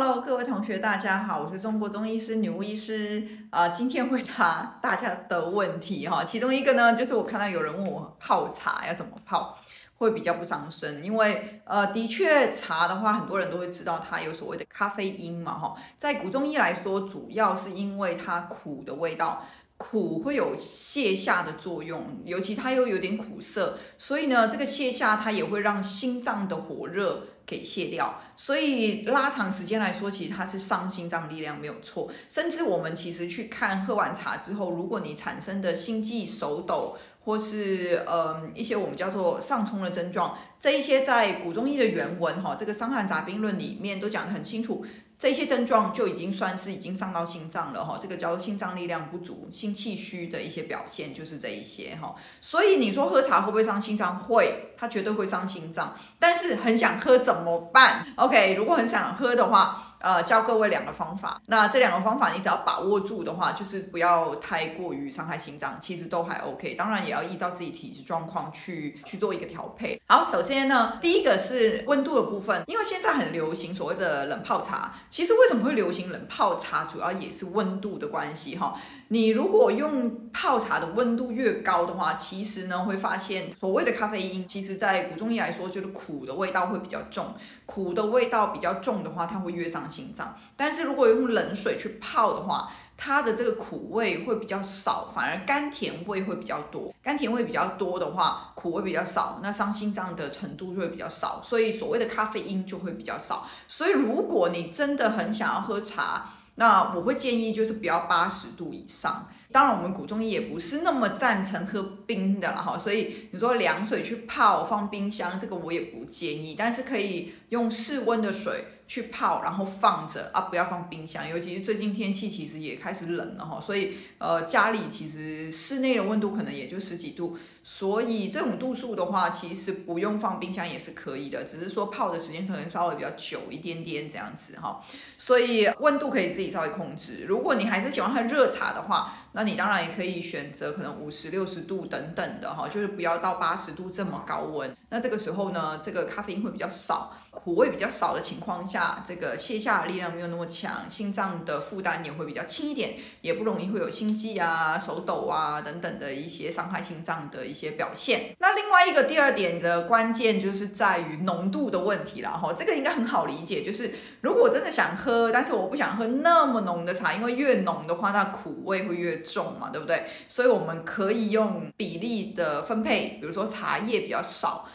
Hello，各位同学，大家好，我是中国中医师女巫医师啊、今天回答大家的问题哈，其中一个呢，就是我看到有人问我泡茶要怎么泡会比较不伤身，因为呃，的确茶的话，很多人都会知道它有所谓的咖啡因嘛哈，在古中医来说，主要是因为它苦的味道。苦会有泻下的作用，尤其它又有点苦涩，所以呢，这个泻下它也会让心脏的火热给泻掉，所以拉长时间来说，其实它是伤心脏力量没有错。甚至我们其实去看喝完茶之后，如果你产生的心悸、手抖，或是呃一些我们叫做上冲的症状，这一些在古中医的原文哈，这个《伤寒杂病论》里面都讲得很清楚。这些症状就已经算是已经伤到心脏了哈，这个叫做心脏力量不足、心气虚的一些表现，就是这一些哈。所以你说喝茶会不会伤心脏？会，它绝对会伤心脏。但是很想喝怎么办？OK，如果很想喝的话。呃，教各位两个方法，那这两个方法你只要把握住的话，就是不要太过于伤害心脏，其实都还 OK。当然也要依照自己体质状况去去做一个调配。好，首先呢，第一个是温度的部分，因为现在很流行所谓的冷泡茶，其实为什么会流行冷泡茶，主要也是温度的关系哈。你如果用泡茶的温度越高的话，其实呢会发现所谓的咖啡因，其实在古中医来说就是苦的味道会比较重，苦的味道比较重的话，它会越上心脏。但是如果用冷水去泡的话，它的这个苦味会比较少，反而甘甜味会比较多。甘甜味比较多的话，苦味比较少，那伤心脏的程度就会比较少，所以所谓的咖啡因就会比较少。所以如果你真的很想要喝茶，那我会建议就是不要八十度以上，当然我们古中医也不是那么赞成喝冰的了哈，所以你说凉水去泡放冰箱，这个我也不建议，但是可以用室温的水去泡，然后放着啊，不要放冰箱，尤其是最近天气其实也开始冷了哈，所以呃家里其实室内的温度可能也就十几度，所以这种度数的话，其实不用放冰箱也是可以的，只是说泡的时间可能稍微比较久一点点这样子哈，所以温度可以自己稍微控制。如果你还是喜欢喝热茶的话，那你当然也可以选择可能五十六十度等等的哈，就是不要到八十度这么高温。那这个时候呢，这个咖啡因会比较少。苦味比较少的情况下，这个泻下的力量没有那么强，心脏的负担也会比较轻一点，也不容易会有心悸啊、手抖啊等等的一些伤害心脏的一些表现。那另外一个第二点的关键就是在于浓度的问题了哈，这个应该很好理解，就是如果真的想喝，但是我不想喝那么浓的茶，因为越浓的话，那苦味会越重嘛，对不对？所以我们可以用比例的分配，比如说茶叶比较少。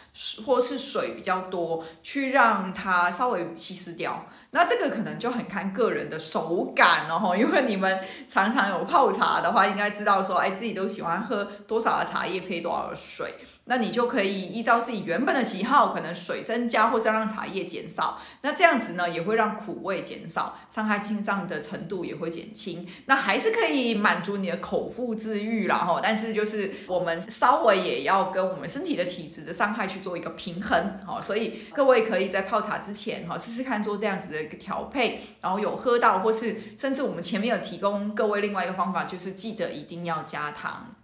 或是水比较多，去让它稍微稀释掉。那这个可能就很看个人的手感哦，因为你们常常有泡茶的话，应该知道说，哎，自己都喜欢喝多少的茶叶配多少的水。那你就可以依照自己原本的喜好，可能水增加，或是让茶叶减少。那这样子呢，也会让苦味减少，伤害心脏的程度也会减轻。那还是可以满足你的口腹之欲啦哈。但是就是我们稍微也要跟我们身体的体质的伤害去做一个平衡哈。所以各位可以在泡茶之前哈，试试看做这样子的一个调配，然后有喝到，或是甚至我们前面有提供各位另外一个方法，就是记得一定要加糖。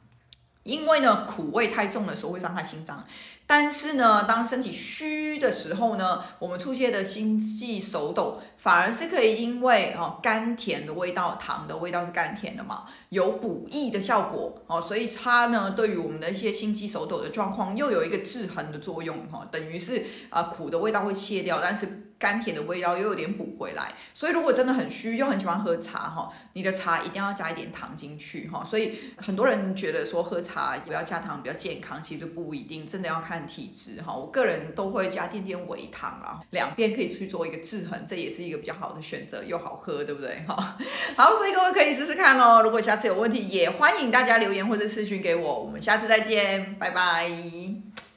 因为呢，苦味太重的时候会伤害心脏，但是呢，当身体虚的时候呢，我们出现的心悸、手抖，反而是可以因为哦甘甜的味道，糖的味道是甘甜的嘛，有补益的效果哦，所以它呢，对于我们的一些心悸、手抖的状况，又有一个制衡的作用哈，等于是啊苦的味道会卸掉，但是。甘甜的味道又有点补回来，所以如果真的很虚又很喜欢喝茶哈，你的茶一定要加一点糖进去哈。所以很多人觉得说喝茶不要加糖比较健康，其实不一定，真的要看体质哈。我个人都会加点点微糖啊，两边可以去做一个制衡，这也是一个比较好的选择，又好喝，对不对哈？好，所以各位可以试试看哦。如果下次有问题，也欢迎大家留言或者私讯给我。我们下次再见，拜拜。